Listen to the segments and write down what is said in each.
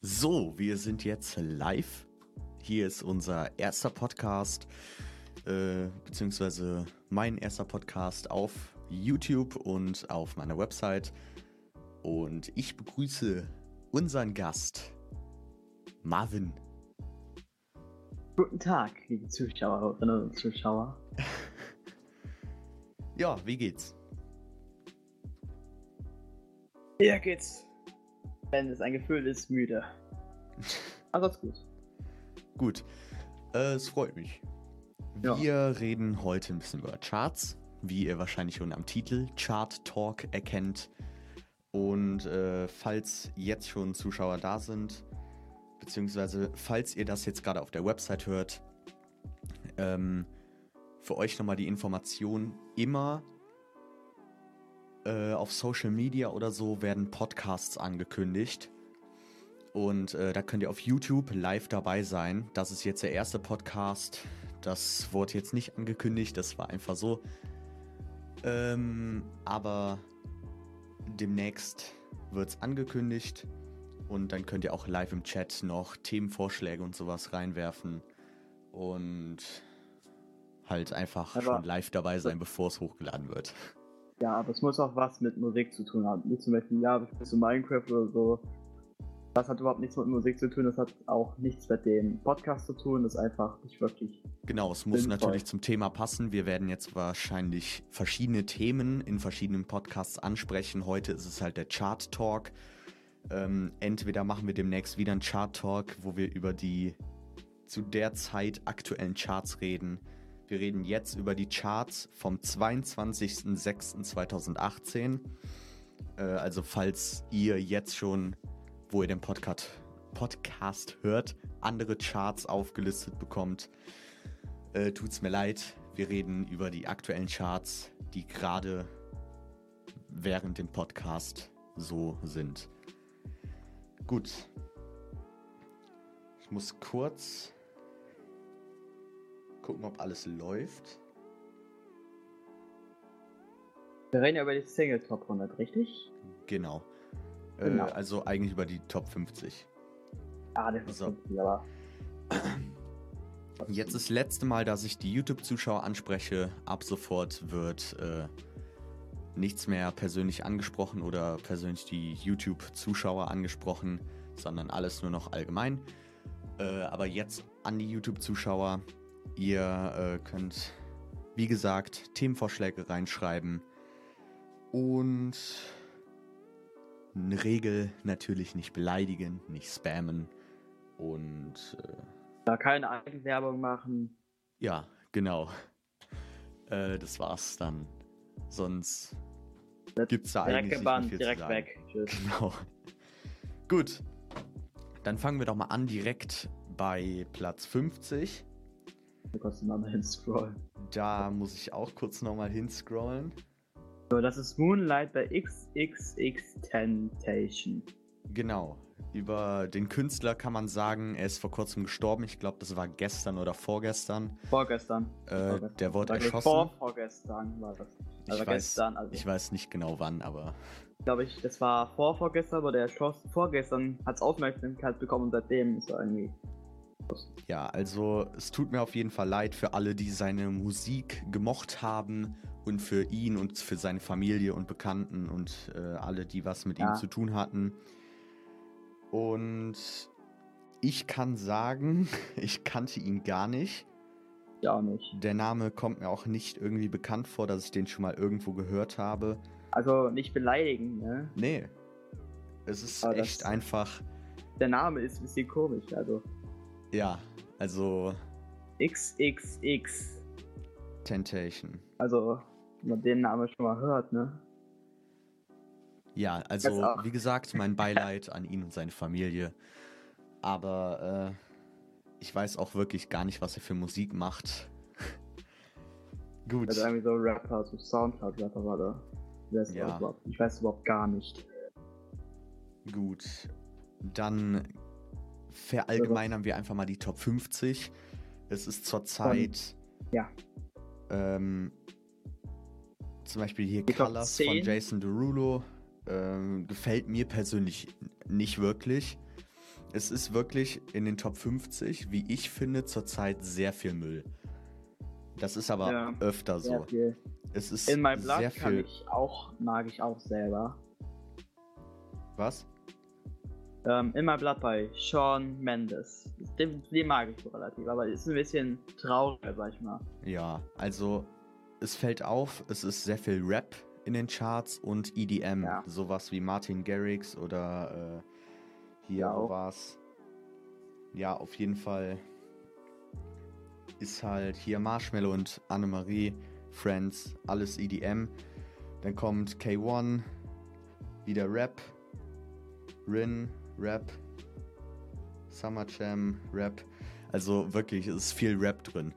So, wir sind jetzt live. Hier ist unser erster Podcast, äh, beziehungsweise mein erster Podcast auf YouTube und auf meiner Website. Und ich begrüße unseren Gast, Marvin. Guten Tag, liebe Zuschauerinnen und Zuschauer. ja, wie geht's? Mir geht's wenn es ein Gefühl ist, müde. Aber ist gut. Gut. Äh, es freut mich. Wir ja. reden heute ein bisschen über Charts, wie ihr wahrscheinlich schon am Titel Chart Talk erkennt. Und äh, falls jetzt schon Zuschauer da sind, beziehungsweise falls ihr das jetzt gerade auf der Website hört, ähm, für euch nochmal die Information, immer äh, auf Social Media oder so werden Podcasts angekündigt. Und äh, da könnt ihr auf YouTube live dabei sein. Das ist jetzt der erste Podcast. Das wurde jetzt nicht angekündigt, das war einfach so. Ähm, aber demnächst wird es angekündigt. Und dann könnt ihr auch live im Chat noch Themenvorschläge und sowas reinwerfen. Und halt einfach aber schon live dabei sein, bevor es hochgeladen wird. Ja, aber es muss auch was mit Musik zu tun haben. Wie zum Beispiel, ja, spielst du Minecraft oder so. Das hat überhaupt nichts mit Musik zu tun, das hat auch nichts mit dem Podcast zu tun, das ist einfach nicht wirklich. Genau, es muss sinnvoll. natürlich zum Thema passen. Wir werden jetzt wahrscheinlich verschiedene Themen in verschiedenen Podcasts ansprechen. Heute ist es halt der Chart Talk. Ähm, entweder machen wir demnächst wieder einen Chart Talk, wo wir über die zu der Zeit aktuellen Charts reden wir reden jetzt über die Charts vom 22.06.2018. Äh, also falls ihr jetzt schon, wo ihr den Podcast, Podcast hört, andere Charts aufgelistet bekommt, äh, tut's mir leid. Wir reden über die aktuellen Charts, die gerade während dem Podcast so sind. Gut. Ich muss kurz gucken, ob alles läuft. Wir reden ja über die Single Top 100, richtig? Genau. Äh, genau. Äh, also eigentlich über die Top 50. Ah, das ist so. 50, aber. Jetzt ist das letzte Mal, dass ich die YouTube-Zuschauer anspreche. Ab sofort wird äh, nichts mehr persönlich angesprochen oder persönlich die YouTube-Zuschauer angesprochen, sondern alles nur noch allgemein. Äh, aber jetzt an die YouTube-Zuschauer. Ihr äh, könnt, wie gesagt, Themenvorschläge reinschreiben und eine Regel natürlich nicht beleidigen, nicht spammen und äh, da keine Eigenwerbung machen. Ja, genau. Äh, das war's dann. Sonst gibt es da direkt eigentlich gebannt, nicht viel direkt zu sagen. weg. Tschüss. Genau. Gut. Dann fangen wir doch mal an direkt bei Platz 50. Du kannst nochmal hinscrollen. Da muss ich auch kurz nochmal hinscrollen. So, das ist Moonlight bei XXX Tentation. Genau. Über den Künstler kann man sagen, er ist vor kurzem gestorben. Ich glaube, das war gestern oder vorgestern. Vorgestern. Äh, vorgestern. Der wurde erschossen. Vor, vorgestern war das. Also ich, gestern, weiß, also. ich weiß nicht genau wann, aber. Glaube ich, das war vor vorgestern, wurde er erschossen. Vorgestern hat es Aufmerksamkeit bekommen und seitdem ist er irgendwie ja, also es tut mir auf jeden Fall leid für alle, die seine Musik gemocht haben und für ihn und für seine Familie und Bekannten und äh, alle, die was mit ja. ihm zu tun hatten. Und ich kann sagen, ich kannte ihn gar nicht. Ja, nicht. Der Name kommt mir auch nicht irgendwie bekannt vor, dass ich den schon mal irgendwo gehört habe. Also nicht beleidigen, ne? Nee. Es ist Aber echt einfach. Der Name ist ein bisschen komisch, also. Ja, also. XXX. Temptation. Also, wenn man den Namen schon mal hört, ne? Ja, also, wie gesagt, mein Beileid an ihn und seine Familie. Aber äh, ich weiß auch wirklich gar nicht, was er für Musik macht. Gut. Also irgendwie so Rapper, so Soundcloud-Rapper war da. Ja. Ich weiß überhaupt gar nicht. Gut. Dann verallgemeinern wir einfach mal die Top 50. Es ist zurzeit. Ja. Ähm, zum Beispiel hier die Colors von Jason Derulo. Ähm, gefällt mir persönlich nicht wirklich. es ist wirklich in den Top 50, wie ich finde, zurzeit sehr viel Müll. Das ist aber Ja, öfter Sehr so. viel. Es ist In My sehr Blood kann viel. ich auch, mag ich auch selber. Was? Ähm, In My Blood bei Sean Mendes. Den, den mag ich so relativ, aber ist ein bisschen trauriger, sag ich mal. Ja, also es fällt auf, es ist sehr viel Rap in den Charts und EDM. Ja. Sowas wie Martin Garrix oder äh, hier, Ja, war's? Ja, auf jeden Fall ist halt hier Marshmallow und Annemarie, Friends, alles EDM. Dann kommt K1, wieder Rap, Rin, Rap, Summer Jam, Rap. Also wirklich, es ist viel Rap drin.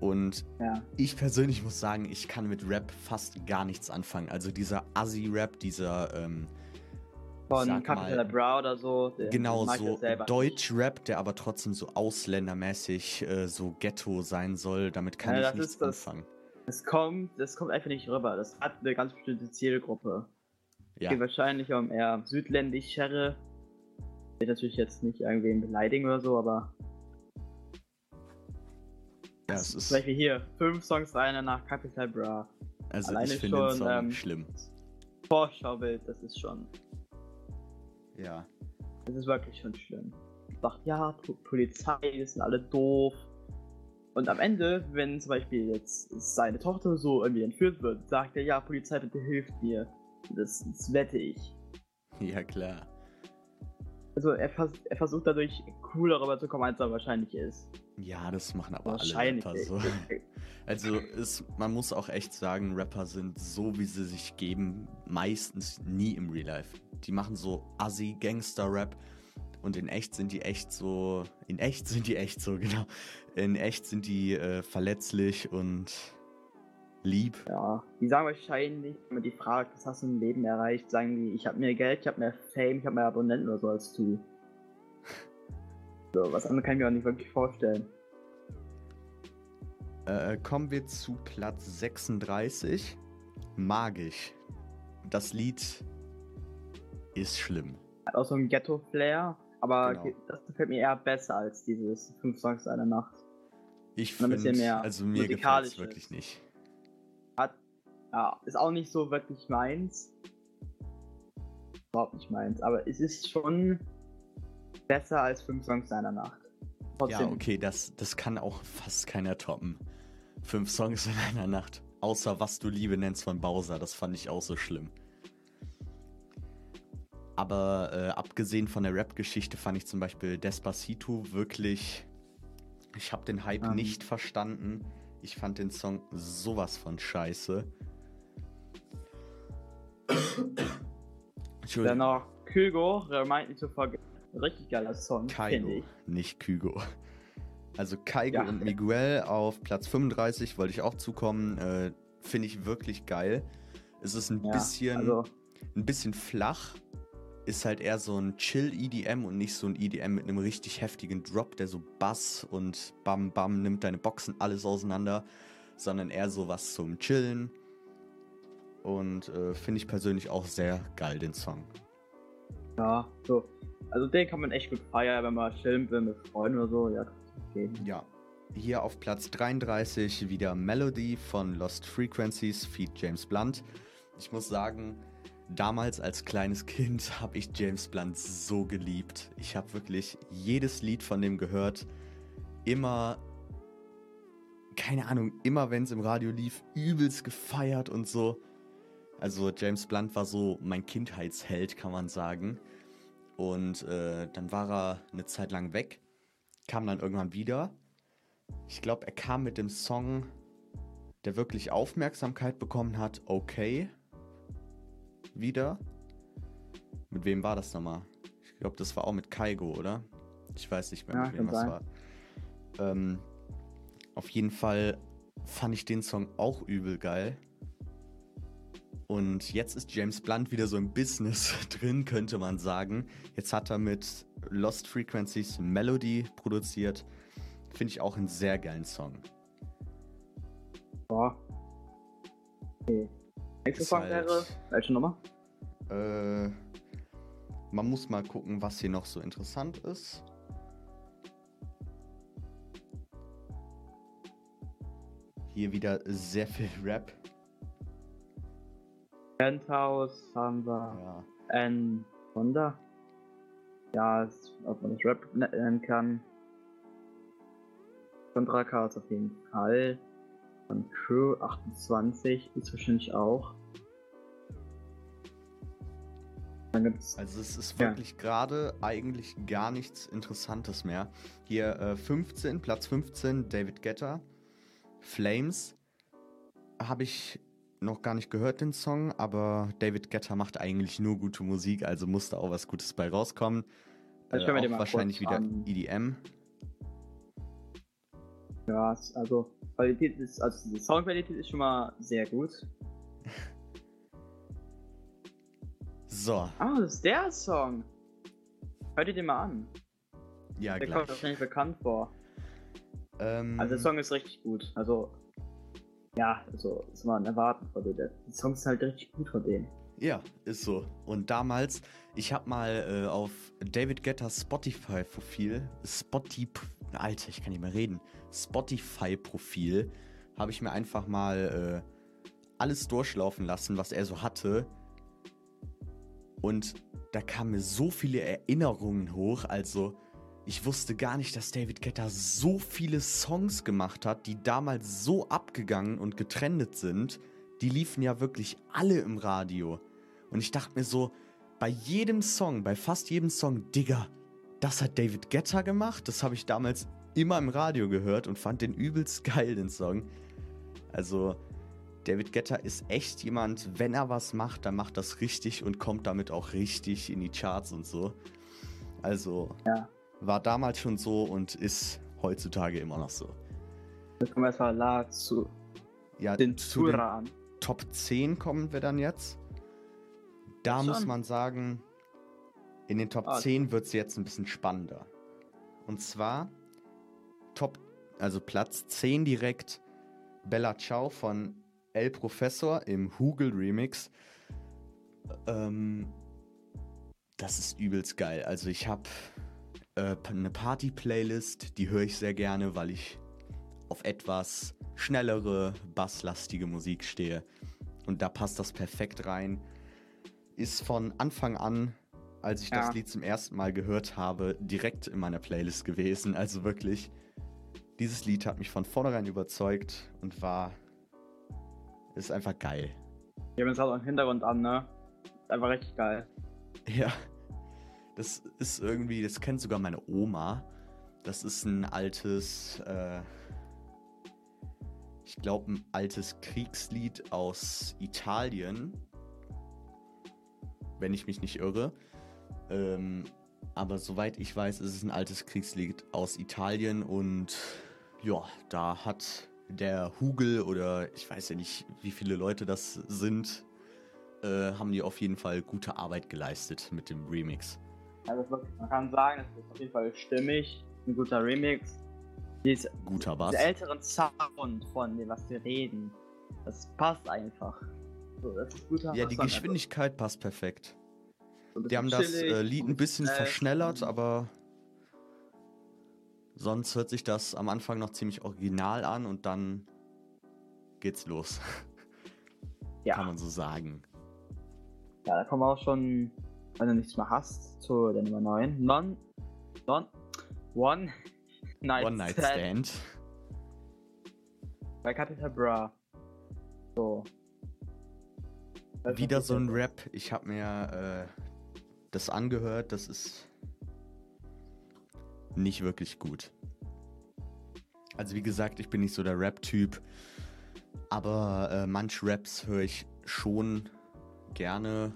Und Ja. ich persönlich muss sagen, ich kann mit Rap fast gar nichts anfangen. Also dieser Assi-Rap, dieser, ähm, Von Capital. Bra oder so. genau so. Deutsch-Rap, der aber trotzdem so ausländermäßig äh, so Ghetto sein soll. Damit kann Ja, ich das nichts ist das- anfangen. Das kommt, das kommt einfach nicht rüber. Das hat eine ganz bestimmte Zielgruppe. Ja, Geht wahrscheinlich um eher südländischere. Will natürlich jetzt nicht irgendwen beleidigen oder so, aber ja es ist, zum Beispiel hier, fünf Songs rein nach Capital Bra. also alleine ich finde den schon, Song ähm, schlimm. Vorschaubild, das ist schon, Ja, das ist wirklich schon schlimm. Sagt, ja, Po- Polizei, die sind alle doof. Und am Ende, wenn zum Beispiel jetzt seine Tochter so irgendwie entführt wird, sagt er, ja, Polizei, bitte hilft mir. Das, das wette ich. ja klar. Also er, vers er versucht dadurch cooler rüberzukommen, als er wahrscheinlich ist. Ja, das machen aber alle. Rapper so. Also es, man muss auch echt sagen, Rapper sind so, wie sie sich geben, meistens nie im Real Life. Die machen so Assi-Gangster-Rap und in echt sind die echt so, in echt sind die echt so, genau. In echt sind die äh, verletzlich und lieb. Ja, die sagen wahrscheinlich, wenn man die fragt, was hast du im Leben erreicht, sagen die, ich habe mehr Geld, ich habe mehr Fame, ich habe mehr Abonnenten oder so als du. So, was anderes kann ich mir auch nicht wirklich vorstellen. Äh, kommen wir zu Platz 36. Magisch. Das Lied ist schlimm. Hat auch so ein Ghetto-Flair, aber Genau. ge- das gefällt mir eher besser als dieses 5 Songs einer Nacht. Ich finde, mehr also mir gefällt es wirklich nicht. Ja, ist auch nicht so wirklich meins. Überhaupt nicht meins, aber es ist schon besser als 5 Songs einer Nacht. Ja, okay, das, das kann auch fast keiner toppen. Fünf Songs in einer Nacht. Außer Was du Liebe nennst von Bowser, das fand ich auch so schlimm. Aber äh, abgesehen von der Rap-Geschichte fand ich zum Beispiel Despacito wirklich. Ich habe den Hype Ähm. nicht verstanden. Ich fand den Song sowas von scheiße. Entschuldigung. Dann noch Kygo, Remind Me to Forget. Richtig geiler Song, Kaigo, ich. nicht Kygo. Also Kaigo Ja. und Miguel auf Platz 35 wollte ich auch zukommen. Äh, Finde ich wirklich geil. Es ist ein Ja, bisschen, Also, ein bisschen flach. Ist halt eher so ein Chill-EDM und nicht so ein EDM mit einem richtig heftigen Drop, der so Bass und Bam Bam nimmt deine Boxen alles auseinander, sondern eher so was zum Chillen. Und äh, finde ich persönlich auch sehr geil, den Song. ja, so. Also den kann man echt gut feiern, wenn man chillen will mit Freunden oder so. Ja, okay. Ja. Hier auf Platz 33 wieder Melody von Lost Frequencies, Feed James Blunt. Ich muss sagen, damals als kleines Kind habe ich James Blunt so geliebt. Ich habe wirklich jedes Lied von dem gehört. Immer, keine Ahnung, immer wenn es im Radio lief, übelst gefeiert und so. Also James Blunt war so mein Kindheitsheld, kann man sagen. Und äh, dann war er eine Zeit lang weg, kam dann irgendwann wieder. Ich glaube, er kam mit dem Song, der wirklich Aufmerksamkeit bekommen hat, okay, wieder. Mit wem war das nochmal? Ich glaube, das war auch mit Kaigo, oder? Ich weiß nicht mehr, Ja, mit wem das war. Ähm, auf jeden Fall fand ich den Song auch übel geil. Und jetzt ist James Blunt wieder so im Business drin, könnte man sagen. Jetzt hat er mit Lost Frequencies Melody produziert. Finde ich auch einen sehr geilen Song. Boah. Okay. Nächste Song halt- wäre. Welche Nummer? Äh, man muss mal gucken, was hier noch so interessant ist. Hier wieder sehr viel Rap. Penthouse haben wir. Ja. Ein Honda. Ja, ist, ob man das Rap nennen kann. Contra Chaos auf jeden Fall. Von Crew 28 ist wahrscheinlich auch. Also es ist Ja. wirklich gerade eigentlich gar nichts Interessantes mehr. Hier äh, 15, Platz 15, David Guetta. Flames. Habe ich noch gar nicht gehört, den Song, aber David Guetta macht eigentlich nur gute Musik, also muss da auch was Gutes bei rauskommen. Also Äh, auch wahrscheinlich wieder. EDM. Ja, es- also Qualität ist, also die Soundqualität ist schon mal sehr gut. So, Ah, das ist der Song. Hört ihr den mal an. ja Der kommt gleich. wahrscheinlich bekannt vor. Ähm, Also der Song ist richtig gut. Also ja, also das man erwarten von denen. Die Songs sind halt richtig gut von denen. Ja, ist so. Und damals, ich habe mal äh, auf David Guettas Spotify-Profil, Spotify, Alter, ich kann nicht mehr reden, Spotify-Profil, habe ich mir einfach mal äh, alles durchlaufen lassen, was er so hatte. Und da kamen mir so viele Erinnerungen hoch. Also, ich wusste gar nicht, dass David Guetta so viele Songs gemacht hat, die damals so abgegangen und getrendet sind. Die liefen ja wirklich alle im Radio. Und ich dachte mir so, bei jedem Song, bei fast jedem Song, Digga, das hat David Guetta gemacht. Das habe ich damals immer im Radio gehört und fand den übelst geil, den Song. Also, David Guetta ist echt jemand, wenn er was macht, dann macht das richtig und kommt damit auch richtig in die Charts und so. Also, Ja. War damals schon so und ist heutzutage immer noch so. Jetzt kommen wir erstmal la zu Ja, den zu den an. Top 10 kommen wir dann jetzt. Da Schon. muss man sagen, in den Top Ah. 10 wird es jetzt ein bisschen spannender. Und zwar Top, also Platz 10 direkt Bella Ciao von El Professor im Hugel Remix. Ähm, das ist übelst geil. Also ich habe äh, eine Party-Playlist, die höre ich sehr gerne, weil ich auf etwas schnellere, basslastige Musik stehe. Und da passt das perfekt rein. Ist von Anfang an, als ich Ja. das Lied zum ersten Mal gehört habe, direkt in meiner Playlist gewesen. Also wirklich, dieses Lied hat mich von vornherein überzeugt und war. Ist einfach geil. Wir haben jetzt auch im Hintergrund an, ne? Ist einfach richtig geil. Ja. Das ist irgendwie, das kennt sogar meine Oma. Das ist ein altes, äh, ich glaube, ein altes Kriegslied aus Italien. Wenn ich mich nicht irre. Ähm, aber soweit ich weiß, ist es ein altes Kriegslied aus Italien und ja, da hat der Hugel oder ich weiß ja nicht, wie viele Leute das sind, äh, haben die auf jeden Fall gute Arbeit geleistet mit dem Remix. Also man kann sagen, das ist auf jeden Fall stimmig, ein guter Remix. Dies, Guter Bass. dieser älteren Sound von dem, was wir reden, das passt einfach. So, das ist guter Ja, die Sound, Geschwindigkeit passt perfekt. also so Die haben das äh, Lied ein bisschen schnell. verschnellert, aber sonst hört sich das am Anfang noch ziemlich original an und dann geht's los. Kann Ja, man so sagen. ja, da kommen wir auch schon, wenn du nichts mehr hast, zu der Nummer 9. Non, non, One Night, One Night Stand Stand. bei Capital Bra. So. Das Wieder so ein Rap. Ich habe mir äh, das angehört. Das ist nicht wirklich gut. Also wie gesagt, ich bin nicht so der Rap-Typ. Aber äh, manche Raps höre ich schon gerne.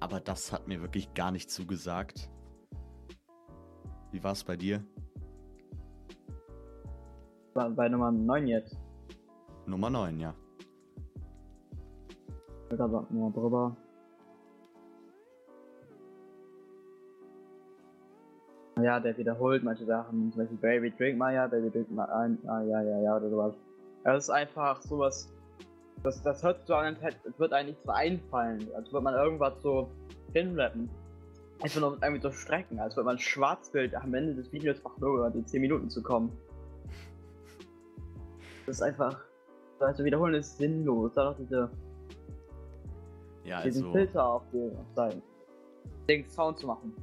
Aber das hat mir wirklich gar nicht zugesagt. Wie war es bei dir? bei, bei Nummer 9 jetzt. Nummer 9, ja. Da wir mal drüber. Ja, der wiederholt manche Sachen, zum Beispiel Baby Drink mal, ja, Baby Drink mal ein, ah, ja, ja, ja, oder sowas. Das ist einfach sowas, das, das hört so an, als wird einem nichts mehr einfallen. Als würde man irgendwas so hinrappen. Einfach nur irgendwie so strecken, als würde man ein Schwarzbild am Ende des Videos machen, nur über die 10 Minuten zu kommen. Das ist einfach. Also wiederholen ist sinnlos. Da doch diese, Ja, diesen also. Filter auf den auf seinen den Sound zu machen.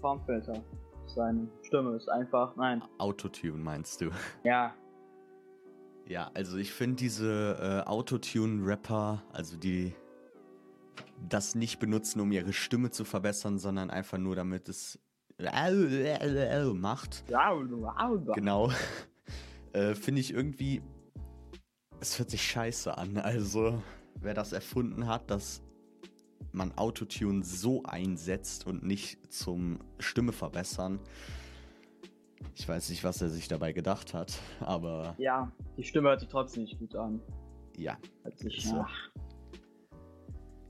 Soundfilter. Seine Stimme ist einfach. Nein. Autotune meinst du? Ja. Ja, also ich finde diese äh, Autotune-Rapper, also die das nicht benutzen, um ihre Stimme zu verbessern, sondern einfach nur damit es macht. Genau. äh, finde ich irgendwie. Es hört sich scheiße an. Also, wer das erfunden hat, dass man Autotune so einsetzt und nicht zum Stimme verbessern. Ich weiß nicht, was er sich dabei gedacht hat, aber Ja, die Stimme hört sich trotzdem nicht gut an. ja. Hört sich, so.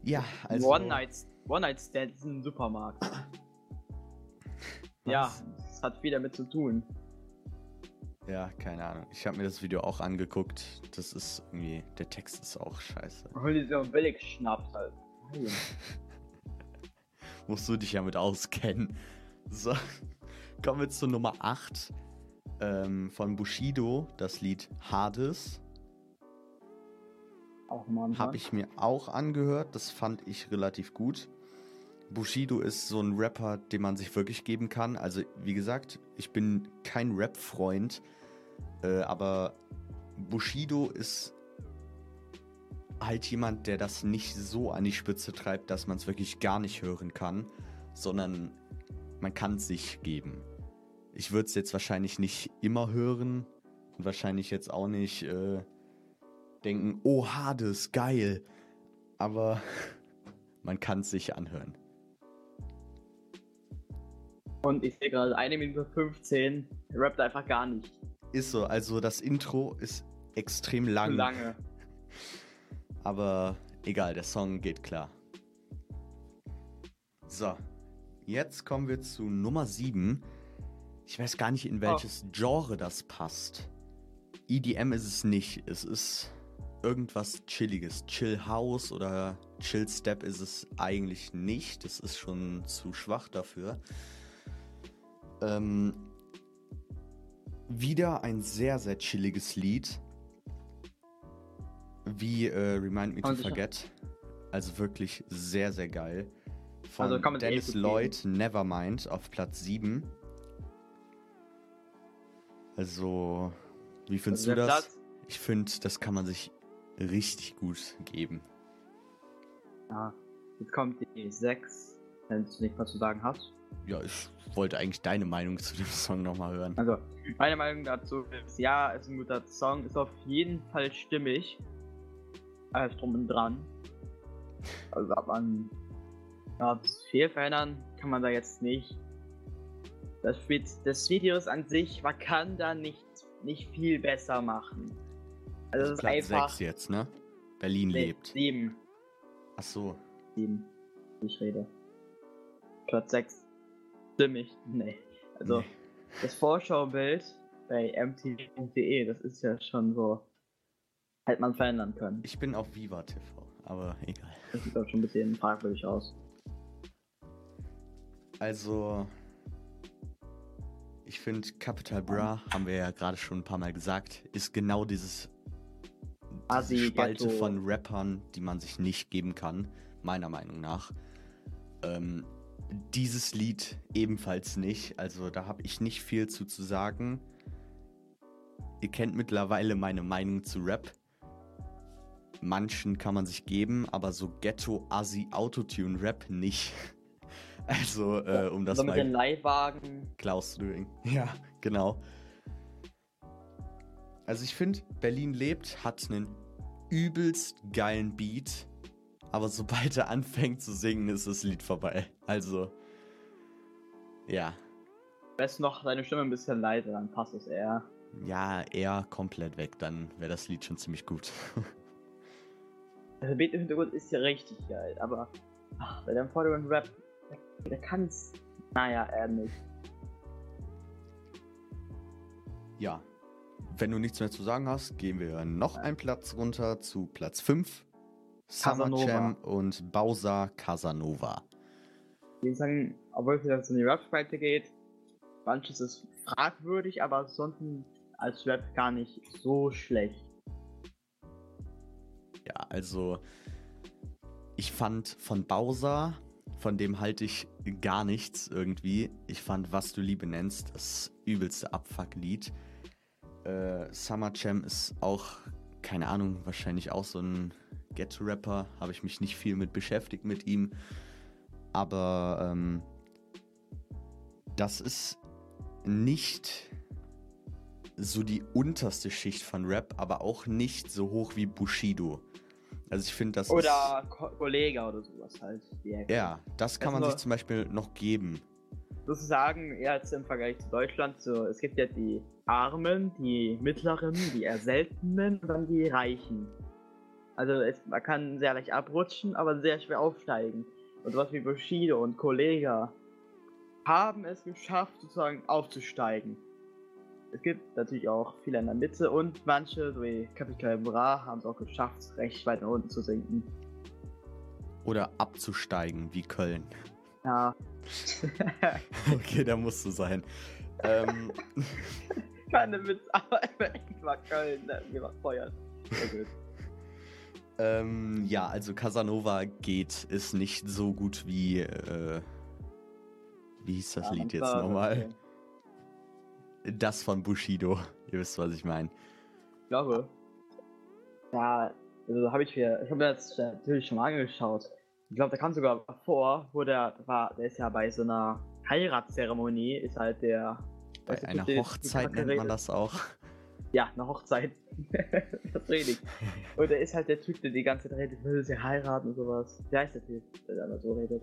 Ja, also. One Night, One Night Stand ist ein Supermarkt. Ja, das hat viel damit zu tun. Ja, keine Ahnung. Ich habe mir das Video auch angeguckt. Das ist irgendwie. Der Text ist auch scheiße. Hol dir so einen Billigschnaps halt. Musst du dich ja mit auskennen. So. Kommen wir zu Nummer 8 ähm, von Bushido, das Lied Hades. Auch mal Habe ich mir auch angehört. Das fand ich relativ gut. Bushido ist so ein Rapper, den man sich wirklich geben kann. Also, wie gesagt, ich bin kein Rap-Freund, äh, aber Bushido ist halt jemand, der das nicht so an die Spitze treibt, dass man es wirklich gar nicht hören kann, sondern man kann es sich geben. Ich würde es jetzt wahrscheinlich nicht immer hören und wahrscheinlich jetzt auch nicht äh, denken, oh Hades, geil. Aber man kann es sich anhören. Und ich sehe gerade eine Minute 15, er rappt einfach gar nicht. Ist so, also das Intro ist extrem lang. Lange. Aber egal, der Song geht klar. So, jetzt kommen wir zu Nummer 7. Ich weiß gar nicht, in welches Genre das passt. EDM ist es nicht. Es ist irgendwas Chilliges. Chill House oder Chill Step ist es eigentlich nicht. Das ist schon zu schwach dafür. Ähm, wieder ein sehr, sehr chilliges Lied. Wie äh, Remind Me to Forget. Also wirklich sehr, sehr geil. Von Also es Dennis. Lloyd, Nevermind auf Platz 7. Also, wie findest Also du das? Platz- Ich finde, das kann man sich richtig gut geben. Ja, jetzt kommt die 6, wenn du nicht was zu sagen hast. Ja, ich wollte eigentlich deine Meinung zu dem Song nochmal hören. Also, meine Meinung dazu ist, ja, ist ein guter Song, ist auf jeden Fall stimmig. Alles drum und dran. Also, ab an. Ja, das viel verändern kann man da jetzt nicht. Das, Vid- das Video ist an sich, man kann da nicht, nicht viel besser machen. Also, es ist Platz einfach. 6 jetzt, ne? Berlin Nee, lebt. Sieben. Ach so. Sieben. Ich rede. Platz 6. Stimmig? Nee. Also, Nee. das Vorschaubild bei mtv.de, das ist ja schon so. Hätte man verändern können. Ich bin auf Viva TV, aber egal. Das sieht auch schon ein bisschen fragwürdig aus. Also, ich finde, Capital Bra, haben wir ja gerade schon ein paar Mal gesagt, ist genau dieses diese Assi, Spalte Ghetto. von Rappern, die man sich nicht geben kann, meiner Meinung nach. Ähm, dieses Lied ebenfalls nicht, also da habe ich nicht viel zu, zu sagen. Ihr kennt mittlerweile meine Meinung zu Rap. Manchen kann man sich geben, aber so Ghetto-Assi-Autotune-Rap nicht. Also, äh, um das also mit mal den Leihwagen. Klaus Doing. Ja, genau. Also ich finde, Berlin lebt hat einen übelst geilen Beat, aber sobald er anfängt zu singen, ist das Lied vorbei. Also, ja, Besten noch seine Stimme ein bisschen leiser, dann passt es eher. ja, eher komplett weg, dann wäre das Lied schon ziemlich gut. Der Beat im Hintergrund ist ja richtig geil, aber ach, bei dem Vordergrund Rap, der, der kann's. Naja, er nicht. ja, wenn du nichts mehr zu sagen hast, gehen wir noch einen Platz runter zu Platz 5. Summer. Jam und Bowser Casanova. die sagen, obwohl es jetzt in die Rap-Spalte geht, manches ist fragwürdig, aber ansonsten als Rap gar nicht so schlecht. Ja, also ich fand von Bowser, von dem halte ich gar nichts irgendwie. Ich fand, was du Liebe nennst, das übelste Abfuck-Lied. Äh, Summer Jam ist auch, keine Ahnung, wahrscheinlich auch so ein Ghetto-Rapper. Habe ich mich nicht viel mit beschäftigt mit ihm. Aber ähm, das ist nicht so die unterste Schicht von Rap, aber auch nicht so hoch wie Bushido. Also ich finde, das Oder Ko Kollege oder sowas halt. ist... Ja, das kann man sich zum Beispiel noch geben. Sozusagen, eher als im Vergleich zu Deutschland, so, es gibt ja die Armen, die Mittleren, die eher seltenen und dann die Reichen. Also es, man kann sehr leicht abrutschen, aber sehr schwer aufsteigen. Und was wie Bushido und Kollega haben es geschafft, sozusagen aufzusteigen. Es gibt natürlich auch viele in der Mitte und manche, wie Capital Bra, haben es auch geschafft, recht weit nach unten zu sinken. Oder abzusteigen, wie Köln. Ja. okay, da musst du sein. ähm. Keine Witz, aber echt war Köln, der mir war feuert. Sehr ähm, ja, also Casanova geht, ist nicht so gut wie, äh, wie hieß das ja, Lied jetzt nochmal? Okay. Das von Bushido. Ihr wisst, was ich meine. Ich glaube. Ja, also habe ich mir, ich habe mir das natürlich schon mal angeschaut. Ich glaube, da kam sogar vor, wo der war, der ist ja bei so einer Heiratszeremonie, ist halt der. Bei einer Hochzeit nennt man das auch. Ja, eine Hochzeit. das rede ich. Und er ist halt der Typ, der die ganze Zeit redet, will sie heiraten und sowas. Wie heißt der Typ, der da so redet?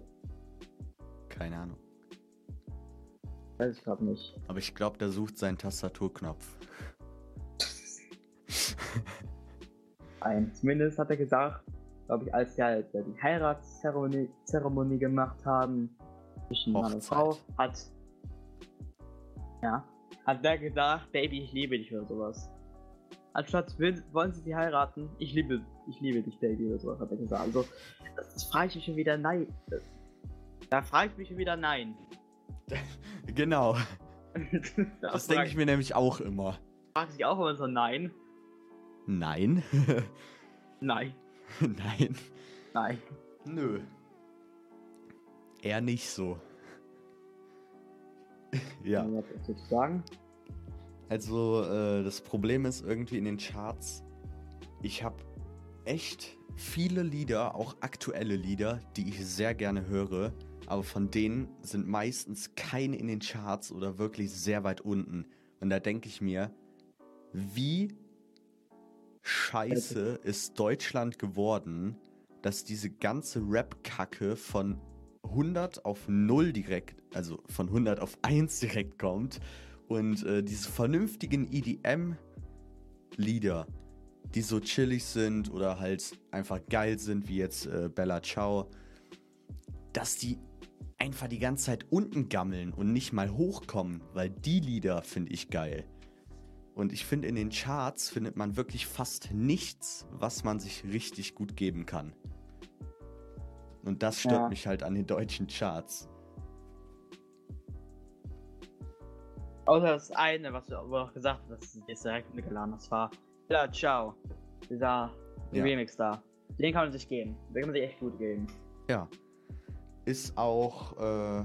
Keine Ahnung. Weiß ich gerade nicht. Aber ich glaube, der sucht seinen Tastaturknopf. Ein. Zumindest hat er gesagt, glaube ich, als sie halt die Heiratszeremonie Zeremonie gemacht haben zwischen Mann und Frau, hat ja, hat der gedacht, Baby, ich liebe dich oder sowas. Anstatt will, wollen sie sie heiraten, ich liebe, ich liebe dich, Baby oder sowas, hat er gesagt. Also, das, das frage ich mich schon wieder nein. Da frage ich mich schon wieder nein. genau. das, denke ich mir nämlich auch immer. Fragt sich auch immer so nein. Nein. nein. nein. Nein. Nö. Eher nicht so. ja. Was sagen? Also, äh, das Problem ist irgendwie in den Charts, ich habe echt viele Lieder, auch aktuelle Lieder, die ich sehr gerne höre, aber von denen sind meistens keine in den Charts oder wirklich sehr weit unten. Und da denke ich mir, wie scheiße ist Deutschland geworden, dass diese ganze Rap-Kacke von 100 auf 0 direkt, also von 100 auf 1 direkt kommt und äh, diese vernünftigen EDM-Lieder, die so chillig sind oder halt einfach geil sind, wie jetzt äh, Bella Ciao, dass die einfach die ganze Zeit unten gammeln und nicht mal hochkommen, weil die Lieder finde ich geil. Und ich finde, in den Charts findet man wirklich fast nichts, was man sich richtig gut geben kann. Und das stört ja. mich halt an den deutschen Charts. Außer das eine, was du auch gesagt hast, du jetzt direkt geladen hast, war Ja, ciao. Dieser ja. Remix da. Den kann man sich geben. Den kann man sich echt gut geben. Ja. Ist auch. Äh,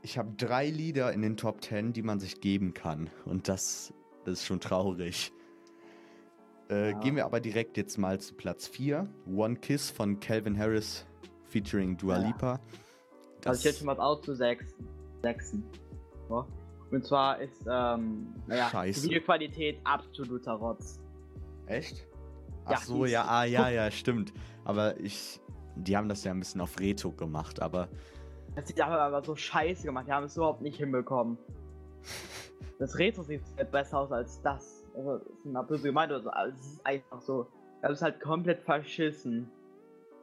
ich habe drei Lieder in den Top 10, die man sich geben kann. Und das, ist schon traurig. Äh, ja. Gehen wir aber direkt jetzt mal zu Platz 4. One Kiss von Calvin Harris featuring Dua ja. Lipa. Das also ich schon mal aus zu 6. Sechsen. So. Und zwar ist ähm, naja, Scheiße. die Videoqualität absoluter Rotz. Echt? Ach ja, so, ja, ah, ja, ja, stimmt. Aber ich, die haben das ja ein bisschen auf Reto gemacht, aber. Das sieht aber, aber so scheiße gemacht, die haben es überhaupt nicht hinbekommen. Das Retro sieht besser aus als das. Also, das ist mal böse gemeint oder so, aber es ist einfach so. Das ist halt komplett verschissen.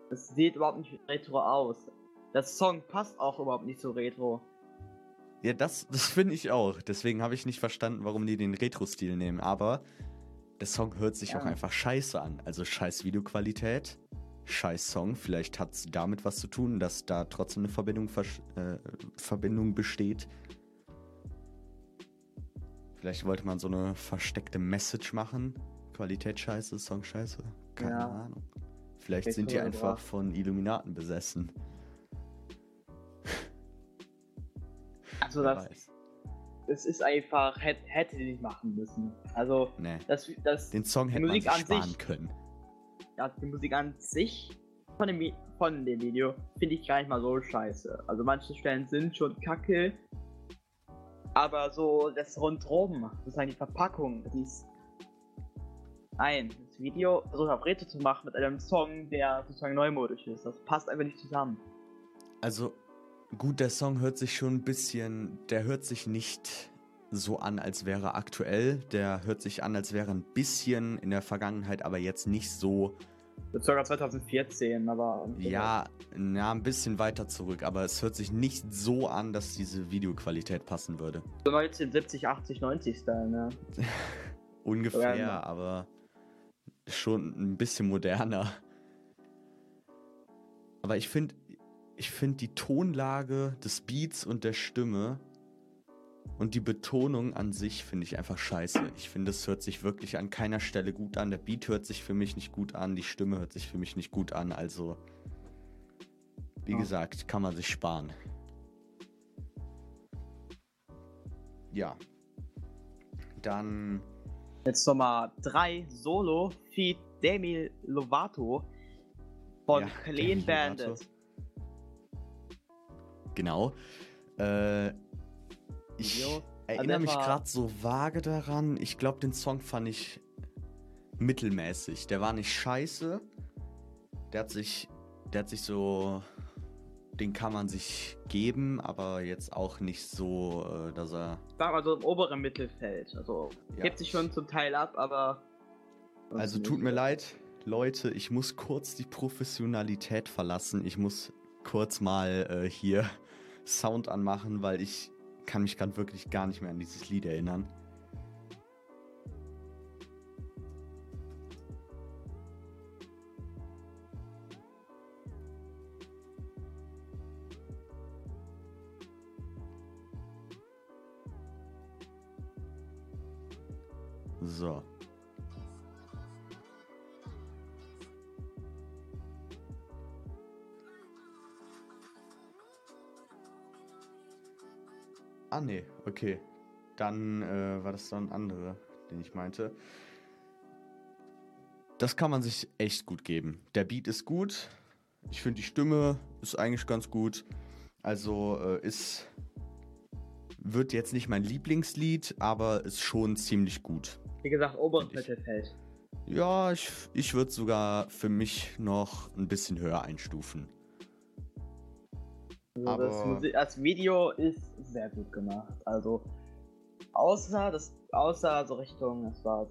Es sieht überhaupt nicht retro aus. Das Song passt auch überhaupt nicht so retro. Ja, das, das finde ich auch. Deswegen habe ich nicht verstanden, warum die den Retro-Stil nehmen. Aber der Song hört sich ja. auch einfach scheiße an. Also scheiß Videoqualität, scheiß Song. Vielleicht hat es damit was zu tun, dass da trotzdem eine Verbindung, äh, Verbindung besteht. Vielleicht wollte man so eine versteckte Message machen. Qualität scheiße, Song scheiße. Keine ja. Ahnung. Vielleicht sind die einfach brav. von Illuminaten besessen. Also das, es ist einfach, hätte, hätte die nicht machen müssen. Also nee. das, das, den Song hätte Musik man sich sparen sich, können. Ja, die Musik an sich von dem, von dem Video finde ich gar nicht mal so scheiße. Also manche Stellen sind schon kacke, aber so das rundherum, sozusagen die Verpackung, die ist Nein, das Video so Favorite zu machen mit einem Song, der sozusagen neumodisch ist. Das passt einfach nicht zusammen. Also, gut, der Song hört sich schon ein bisschen. Der hört sich nicht so an, als wäre aktuell. Der hört sich an, als wäre ein bisschen in der Vergangenheit, aber jetzt nicht so. Circa 2014, aber. Ja, na, ein bisschen weiter zurück, aber es hört sich nicht so an, dass diese Videoqualität passen würde. So 1970, 80, 90 Style, ne? Ungefähr, ja, aber schon ein bisschen moderner. Aber ich finde, ich finde die Tonlage des Beats und der Stimme und die Betonung an sich finde ich einfach scheiße. Ich finde, es hört sich wirklich an keiner Stelle gut an. Der Beat hört sich für mich nicht gut an, die Stimme hört sich für mich nicht gut an. Also, wie oh. gesagt, kann man sich sparen. Ja. Dann Jetzt Nummer 3, Solo, Feed Demi Lovato von ja, Clean Bandit. Genau. Äh, ich Video. erinnere mich gerade so vage daran. Ich glaube, den Song fand ich mittelmäßig. Der war nicht scheiße. Der hat sich, der hat sich so den kann man sich geben, aber jetzt auch nicht so, äh, dass er. Sag mal so im oberen Mittelfeld. Also ja. hebt sich schon zum Teil ab, aber. Also tut mir leid, Leute, ich muss kurz die Professionalität verlassen. Ich muss kurz mal äh, hier Sound anmachen, weil ich kann mich gerade wirklich gar nicht mehr an dieses Lied erinnern. Dann äh, war das dann ein anderer, den ich meinte. Das kann man sich echt gut geben. Der Beat ist gut. Ich finde, die Stimme ist eigentlich ganz gut. Also äh, ist. Wird jetzt nicht mein Lieblingslied, aber ist schon ziemlich gut. Wie gesagt, oberes Mittelfeld. Ja, ich, ich würde sogar für mich noch ein bisschen höher einstufen. Also Aber das, Musik, das Video ist sehr gut gemacht. Also außer das außer so Richtung, das war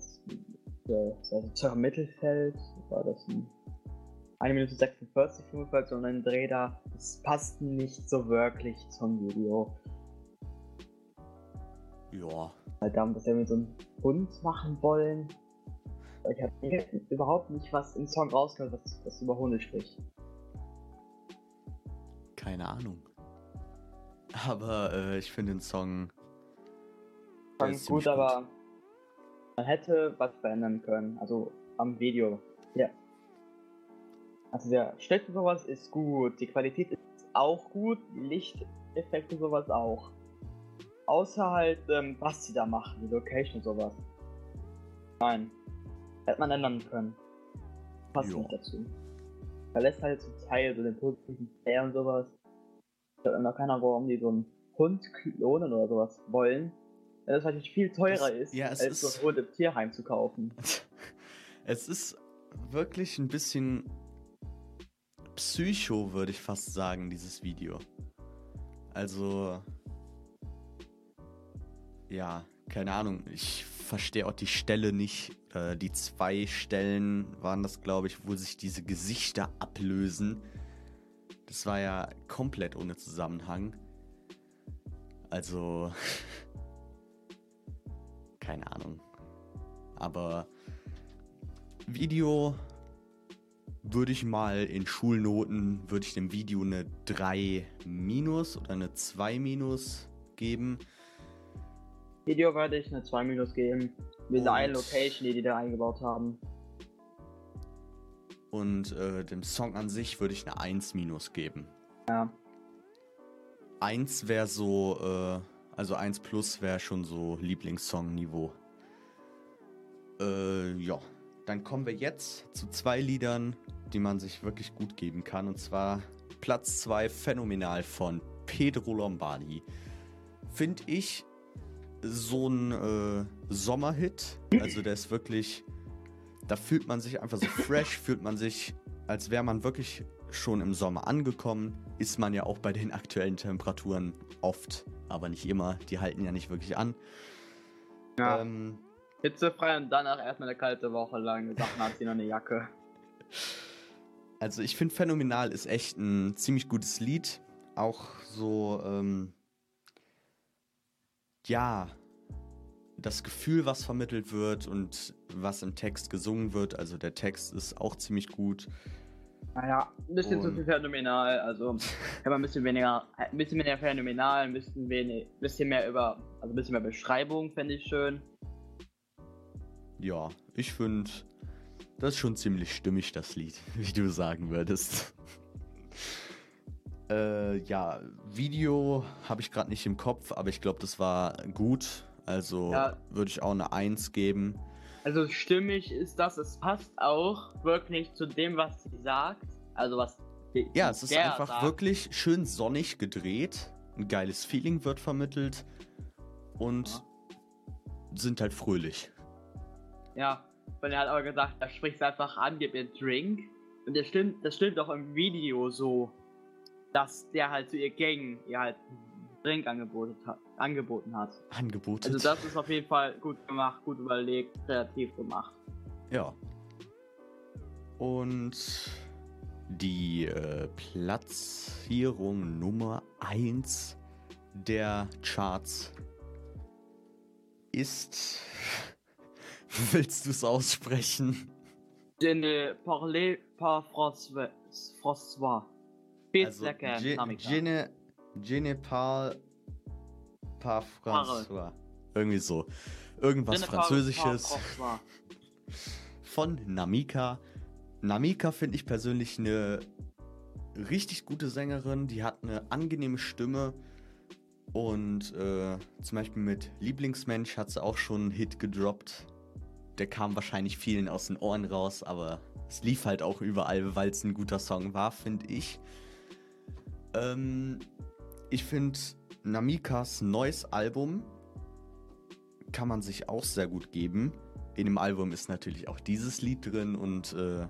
war so Mittelfeld, war das ein 1 Minute 46, 45 und ein Dreh da. Das passt nicht so wirklich zum Video. Ja. Damit, dass wir mit so einem Hund machen wollen. Ich habe überhaupt nicht was im Song rausgehört, was, was über Hunde spricht. Keine Ahnung. Aber äh, ich finde den Song. Fand gut, gut, aber man hätte was verändern können. Also am Video. Ja. Also der Schnitt und sowas ist gut, die Qualität ist auch gut, die Lichteffekte und sowas auch. Außer halt, ähm, was sie da machen, die Location und sowas. Nein. Hätte man ändern können. Passt jo. nicht dazu. Verlässt halt zum Teil so den positiven Flair und sowas. Ich habe immer keiner, warum die so einen Hund klonen oder sowas wollen. Wenn das natürlich viel teurer es, ist, ja, als ist, so einen Hund im Tierheim zu kaufen. es ist wirklich ein bisschen Psycho, würde ich fast sagen, dieses Video. Also, ja, keine Ahnung. Ich verstehe auch die Stelle nicht. Äh, die zwei Stellen waren das, glaube ich, wo sich diese Gesichter ablösen. Das war ja komplett ohne Zusammenhang. Also, keine Ahnung. Aber Video würde ich mal in Schulnoten, würde ich dem Video eine 3 minus oder eine 2 minus geben. Video würde ich eine 2 minus geben. Mit der einen Location, die die da eingebaut haben. Und äh, dem Song an sich würde ich eine 1 minus geben. Ja. 1 wäre so, äh, also 1 plus wäre schon so Lieblingssong-Niveau. Äh, ja. Dann kommen wir jetzt zu zwei Liedern, die man sich wirklich gut geben kann. Und zwar Platz 2 Phänomenal von Pedro Lombardi. Finde ich so ein äh, Sommerhit. Also der ist wirklich, da fühlt man sich einfach so fresh, fühlt man sich, als wäre man wirklich schon im Sommer angekommen. Ist man ja auch bei den aktuellen Temperaturen oft, aber nicht immer. Die halten ja nicht wirklich an. Ja. Ähm, Hitzefrei und danach erstmal eine kalte Woche lang. Sachen hat sie noch eine Jacke. Also ich finde Phänomenal ist echt ein ziemlich gutes Lied. Auch so, ähm, ja, das Gefühl, was vermittelt wird und was im Text gesungen wird. Also der Text ist auch ziemlich gut. Naja, ein bisschen zu viel phänomenal. Also, kann man ein bisschen weniger, ein bisschen weniger phänomenal, ein bisschen wenig, bisschen mehr über, also ein bisschen mehr Beschreibung fände ich schön. Ja, ich finde, das ist schon ziemlich stimmig, das Lied, wie du sagen würdest. äh, ja, Video habe ich gerade nicht im Kopf, aber ich glaube, das war gut. Also Ja. würde ich auch eine 1 geben. Also stimmig ist das, es passt auch wirklich zu dem, was sie sagt. Also was Ja, es ist einfach sagt. wirklich schön sonnig gedreht. Ein geiles Feeling wird vermittelt. Und sind halt fröhlich. Ja, und er hat aber gesagt, er spricht einfach an, gib ihr einen Drink. Und das stimmt, das stimmt auch im Video so, dass der halt zu ihr ging, ihr halt Drink angeboten hat. Angeboten hat. Angeboten. Also das ist auf jeden Fall gut gemacht, gut überlegt, kreativ gemacht. Ja. Und die äh, Platzierung Nummer 1 der Charts ist. Willst du es aussprechen? Je ne parlez pas François. François. Also, lecker, Je, Namika. je, ne, je ne parle pas François. Irgendwie so. Irgendwas Je ne parle Französisches. von Namika. Namika finde ich persönlich eine richtig gute Sängerin. Die hat eine angenehme Stimme. Und äh, zum Beispiel mit Lieblingsmensch hat sie auch schon einen Hit gedroppt. Der kam wahrscheinlich vielen aus den Ohren raus, aber es lief halt auch überall, weil es ein guter Song war, finde ich. Ähm, ich finde Namikas neues Album kann man sich auch sehr gut geben. In dem Album ist natürlich auch dieses Lied drin und äh,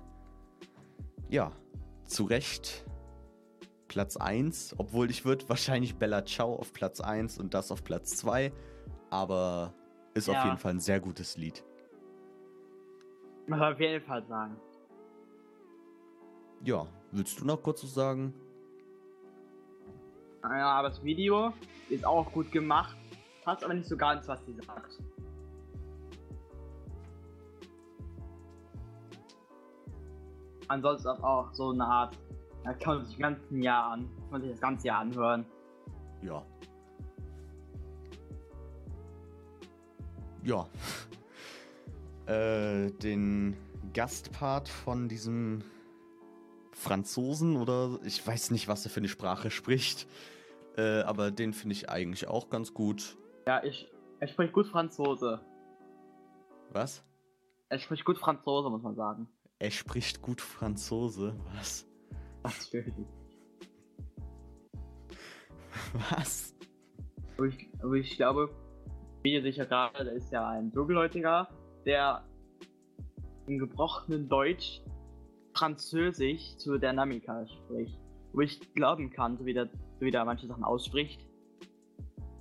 ja, zu Recht Platz 1, obwohl ich würde wahrscheinlich Bella Ciao auf Platz 1 und das auf Platz 2, aber ist auf Ja. jeden Fall ein sehr gutes Lied. Muss auf jeden Fall sagen. Ja, willst du noch kurz was sagen? Ja, aber das Video ist auch gut gemacht. Passt aber nicht so ganz, was sie sagt. Ansonsten auch so eine Art, da kann man sich das ganze Jahr an, kann man sich das ganze Jahr anhören. Ja. Ja. äh, den Gastpart von diesem Franzosen oder ich weiß nicht, was er für eine Sprache spricht. Äh, aber den finde ich eigentlich auch ganz gut. Ja, ich, er spricht gut Franzose. Was? Er spricht gut Franzose, muss man sagen. Er spricht gut Franzose. Was? Natürlich. Was? Aber ich, aber ich glaube, wie sicher gerade, ist ja ein Dunkelhäutiger, der im gebrochenen Deutsch Französisch zu der Namika spricht. Wo ich glauben kann, so wie der, so wie der manche Sachen ausspricht,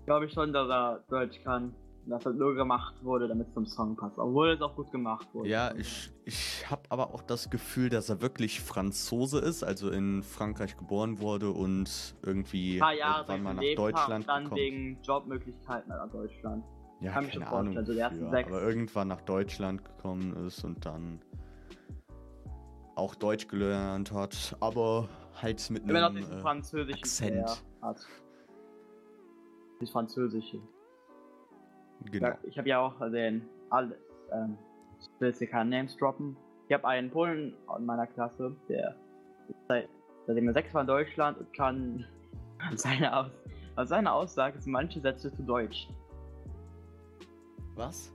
glaube ich schon, dass er Deutsch kann. Dass das nur gemacht wurde, damit es zum Song passt. Obwohl es auch gut gemacht wurde. Ja, ich, ich habe aber auch das Gefühl, dass er wirklich Franzose ist, also in Frankreich geboren wurde und irgendwie paar Jahre irgendwann mal nach Deutschland dann gekommen. wegen Jobmöglichkeiten nach Deutschland. ja, kann ich keine schon Ahnung, vorstellen, so die ersten wofür, sechs. aber irgendwann nach Deutschland gekommen ist und dann auch Deutsch gelernt hat, aber halt mit Wenn einem äh, französischen Akzent. Hat. Das französische. genau. Ja, ich habe ja auch den, alle, ähm, ich will jetzt hier keine Names droppen. Ich habe einen Polen in meiner Klasse, der seit, seitdem er sechs war in Deutschland und kann seine, Aus, aus seiner Aussage sind manche Sätze zu Deutsch. Was?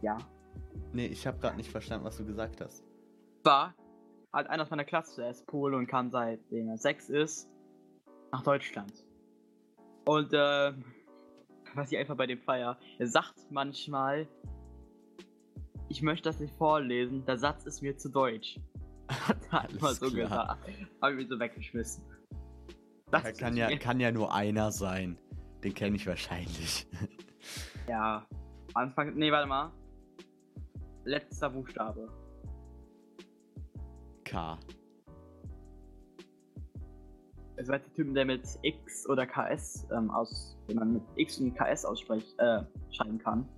Ja. Nee, ich habe gerade nicht verstanden, was du gesagt hast. War halt einer aus meiner Klasse, der ist Pole und kann seitdem er sechs ist nach Deutschland. Und äh, was ich einfach bei dem feier, er sagt manchmal, ich möchte das nicht vorlesen, der Satz ist mir zu deutsch. Hat er Alles mal so klar. gesagt. Hab ich mich so weggeschmissen. Ist kann, ja, kann ja nur einer sein. Den kenne ich wahrscheinlich. ja. Anfang. Nee, warte mal. Letzter Buchstabe. K. Es war der Typ, der mit X oder KS ähm, aus, wenn man mit X und KS aussprechen, äh, schreiben kann.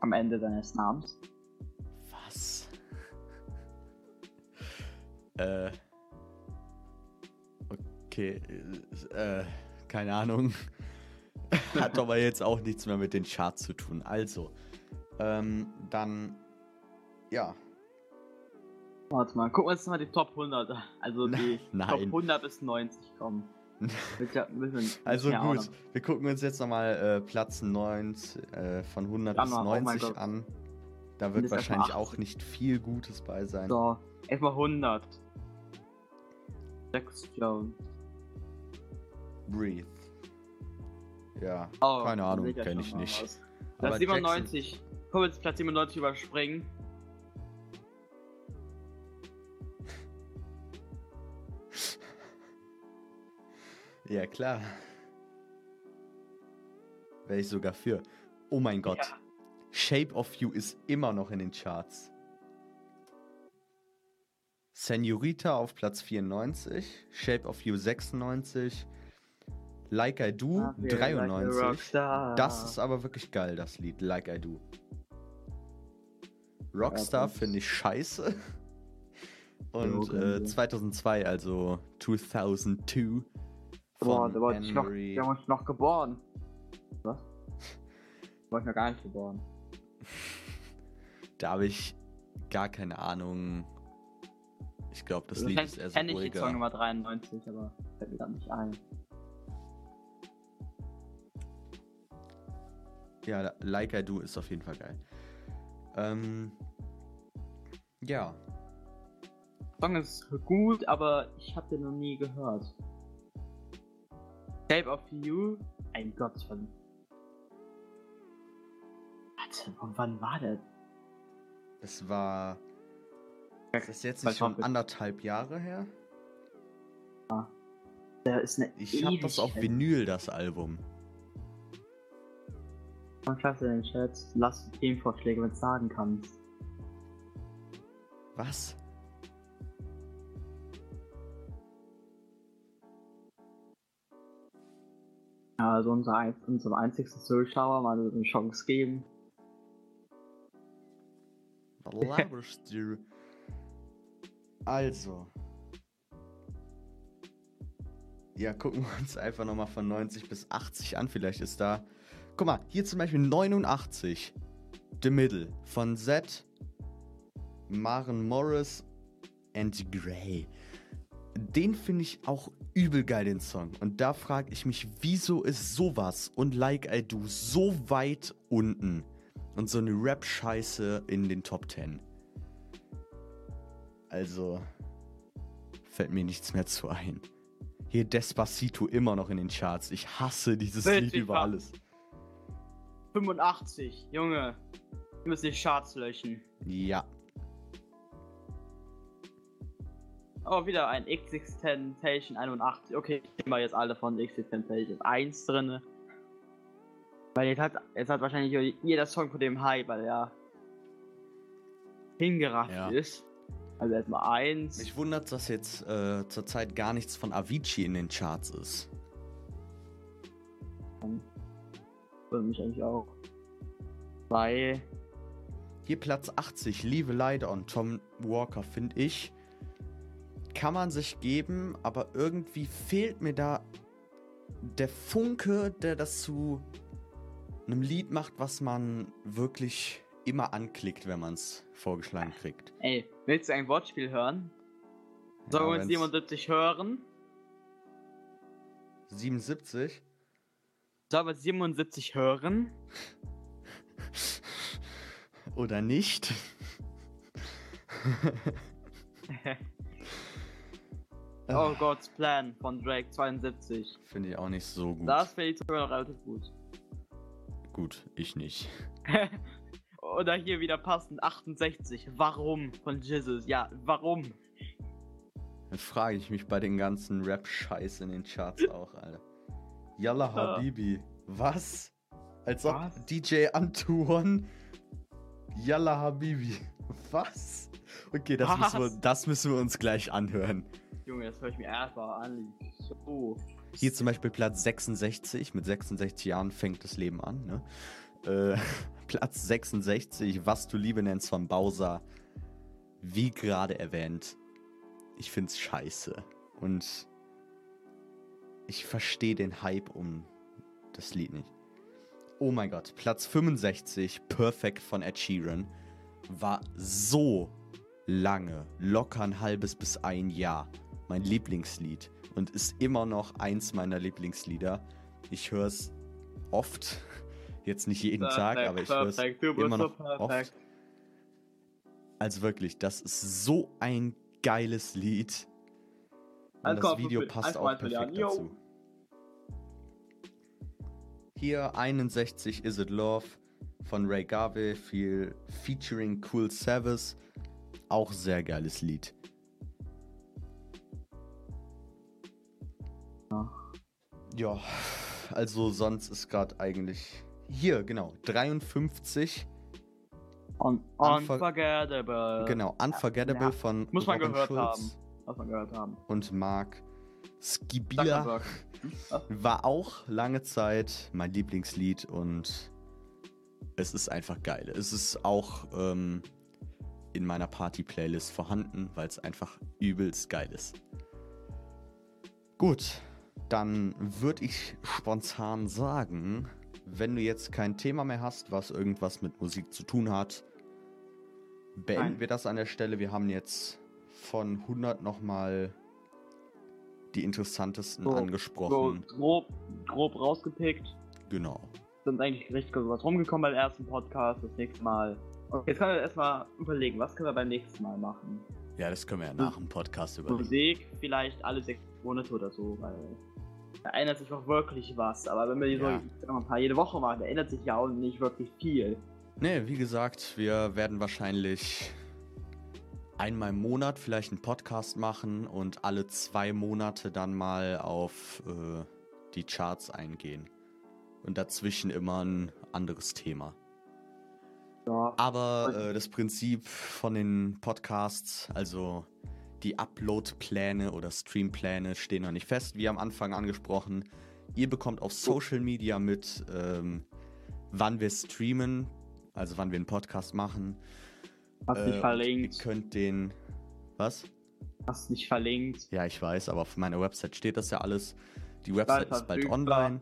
Am Ende seines Namens. Was? äh. Okay. Äh, keine Ahnung. Hat aber jetzt auch nichts mehr mit den Charts zu tun. Also. Ähm, dann. Ja. Warte mal, gucken wir uns mal die Top 100, also die Nein. Top 100 bis 90 kommen. Also gut, wir gucken uns jetzt nochmal äh, Platz 9 äh, von 100 Ja, bis Mann, oh mein 90 Gott. an. Da wird wahrscheinlich 80. auch nicht viel Gutes bei sein. So, erstmal 100. Jax Jones. Breathe. Ja, Oh, keine Ahnung, kenne ich nicht. Platz 97. Können wir jetzt Platz 97 überspringen? Ja, klar. Wäre ich sogar für. Oh mein Gott. Ja. Shape of You ist immer noch in den Charts. Senorita auf Platz 94, Shape of You 96, Like I Do I feel like a 93. Rockstar. Das ist aber wirklich geil, das Lied, Like I Do. Rockstar das- finde ich scheiße. Und äh, können wir. 2002, also 2002 Boah, von da war ich noch, da war ich noch geboren. Was? Da war ich noch gar nicht geboren. Da habe ich gar keine Ahnung. Ich glaube, das Also Lied ist eher so kenn ich den Song ruhiger. Nummer 93, aber fällt mir gerade nicht ein. Ja, Like I Do ist auf jeden Fall geil. Ähm, ja, Song ist gut, aber ich habe den noch nie gehört. Shape of You? Ein Gott von. Warte, von wann war der? das war. Das ist jetzt nicht schon anderthalb Jahre her? Der ist eine Ich habe das auf. Vinyl, das Album. Komm, Schreib's in den Chat. Lass Themenvorschläge, wenn du sagen kannst. Was? Ja, also unser, unserem einzigsten Zuschauer mal eine Chance geben. Was laberst du? Also. Ja, gucken wir uns einfach nochmal von 90 bis 80 an. Vielleicht ist da. Guck mal, hier zum Beispiel 89. The Middle von Z, Maren Morris and Grey. Den finde ich auch übel geil, den Song. Und da frage ich mich, wieso ist sowas und Like I Do so weit unten? Und so eine Rap-Scheiße in den Top 10. Also, fällt mir nichts mehr zu ein. Hier Despacito immer noch in den Charts. Ich hasse dieses Lied über alles. 85, Junge. Wir müssen die Charts löschen. Ja. Oh, wieder ein X-Temptation 81. Okay, ich nehme mal jetzt alle von X-Temptation 1 drinne. Weil jetzt hat, jetzt hat wahrscheinlich jeder Song von dem Hype, weil er hingerafft Ja. ist. Also erstmal 1. Mich wundert, dass jetzt äh, zurzeit gar nichts von Avicii in den Charts ist. Für mich eigentlich auch. 2. Hier Platz 80, Leave a Light on Tom Walker, finde ich. Kann man sich geben, aber irgendwie fehlt mir da der Funke, der das zu einem Lied macht, was man wirklich immer anklickt, wenn man es vorgeschlagen kriegt. Ey, willst du ein Wortspiel hören? Sollen wir uns wenn's- 77 hören? 77? Wir 77 hören? Oder nicht? oh God's Plan von Drake 72. Finde ich auch nicht so gut. Das finde ich sogar noch relativ gut. Gut, ich nicht. Oder hier wieder passend 68. Warum von Jesus? Ja, warum? Dann frage ich mich bei den ganzen Rap-Scheiß in den Charts auch, Alter. Yalla Habibi. Was? Als ob Was? DJ Antoine. Yalla Habibi. Was? Okay, das Was? müssen, wir, das müssen wir uns gleich anhören. Junge, das höre ich mir erstmal an. So. Hier zum Beispiel Platz 66. Mit 66 Jahren fängt das Leben an, ne? Äh, Platz 66, Was du Liebe nennst von Bowser. Wie gerade erwähnt, ich find's scheiße. Und ich verstehe den Hype um das Lied nicht. Oh mein Gott, Platz 65, Perfect von Ed Sheeran, war so lange, locker ein halbes bis ein Jahr, mein Lieblingslied und ist immer noch eins meiner Lieblingslieder. Ich höre es oft, jetzt nicht jeden Tag, Perfekt, aber ich höre es immer noch oft. perfekt. Also wirklich, das ist so ein geiles Lied. Und Eins das Video passt auch perfekt dazu. Hier 61 Is It Love von Ray Garvey viel featuring Cool Savage. Auch sehr geiles Lied. Ja. Also sonst ist gerade eigentlich hier genau 53 Un Unver- unforgettable. genau Unforgettable ja. von Muss man Robin gehört Schulz haben. Muss man gehört haben. und Mark Skibila. Zuckerberg. War auch lange Zeit mein Lieblingslied und es ist einfach geil. Es ist auch ähm, in meiner Party-Playlist vorhanden, weil es einfach übelst geil ist. Gut, dann würde ich spontan sagen, wenn du jetzt kein Thema mehr hast, was irgendwas mit Musik zu tun hat, beenden Nein. wir das an der Stelle. Wir haben jetzt von 100 nochmal die interessantesten So, So angesprochen. grob, grob rausgepickt. Genau. Sind eigentlich richtig was rumgekommen beim ersten Podcast. Das nächste Mal. Okay, jetzt können wir erstmal überlegen, was können wir beim nächsten Mal machen? Ja, das können wir ja nach dem Podcast überlegen. Musik vielleicht alle sechs Monate oder so, weil da ändert sich auch wirklich was. Aber wenn wir die Ja. so ein paar jede Woche machen, da ändert sich ja auch nicht wirklich viel. Nee, wie gesagt, wir werden wahrscheinlich einmal im Monat vielleicht einen Podcast machen und alle zwei Monate dann mal auf äh, die Charts eingehen. Und dazwischen immer ein anderes Thema. Ja. Aber äh, das Prinzip von den Podcasts, also die Upload-Pläne oder Stream-Pläne stehen noch nicht fest, wie am Anfang angesprochen. Ihr bekommt auf Social Media mit, ähm, wann wir streamen, also wann wir einen Podcast machen. Hast Äh, nicht verlinkt. Ihr könnt den. Was? Hast nicht verlinkt. Ja, ich weiß, aber auf meiner Website steht das ja alles. Die Website ist bald online.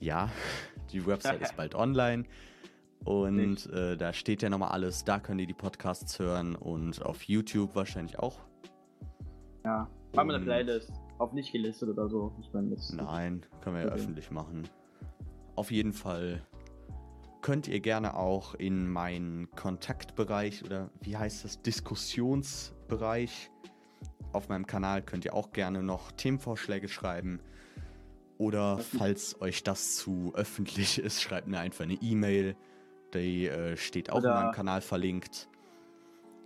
Ja, die Website ist bald online. Und äh, da steht ja nochmal alles. Da könnt ihr die Podcasts hören und auf YouTube wahrscheinlich auch. Ja. Mach mal eine Playlist. Auf nicht gelistet oder so. Ich meine, Nein, können wir ja Okay. öffentlich machen. Auf jeden Fall könnt ihr gerne auch in meinen Kontaktbereich oder wie heißt das, Diskussionsbereich auf meinem Kanal könnt ihr auch gerne noch Themenvorschläge schreiben. Oder falls euch das zu öffentlich ist, schreibt mir einfach eine E-Mail. Die äh, steht auch Oder- in meinem Kanal verlinkt.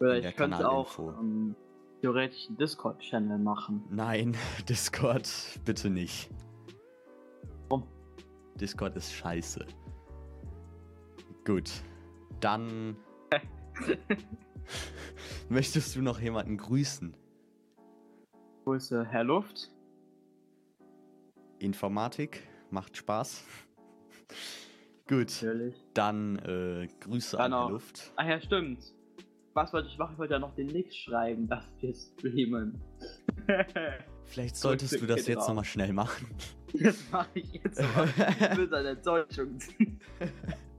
Oder ich könnte auch Kanalinfo. ähm, theoretisch einen Discord-Channel machen. Nein, Discord, bitte nicht. Warum? Discord ist scheiße. Gut, dann möchtest du noch jemanden grüßen? Grüße, Herr Luft. Informatik macht Spaß. Gut, Natürlich. dann äh, Grüße Dann an auch. Luft. Ach ja, stimmt. Was wollte ich machen? Ich wollte ja noch den Link schreiben, dass wir streamen. Vielleicht solltest du das jetzt nochmal schnell machen. das mache ich jetzt mal. Mit einer Enttäuschung.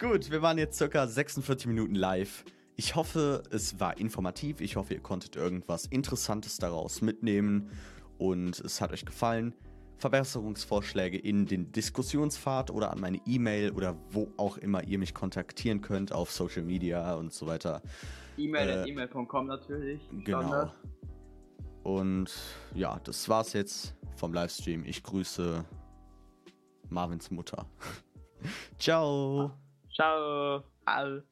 Gut, wir waren jetzt circa 46 Minuten live. Ich hoffe, es war informativ. Ich hoffe, ihr konntet irgendwas Interessantes daraus mitnehmen und es hat euch gefallen. Verbesserungsvorschläge in den Diskussionspfad oder an meine E-Mail oder wo auch immer ihr mich kontaktieren könnt auf Social Media und so weiter. E-Mail Äh, e-mail.com natürlich. Genau. Standard. Und ja, das war's jetzt vom Livestream. Ich grüße Marvins Mutter. Ciao. Ciao. Au.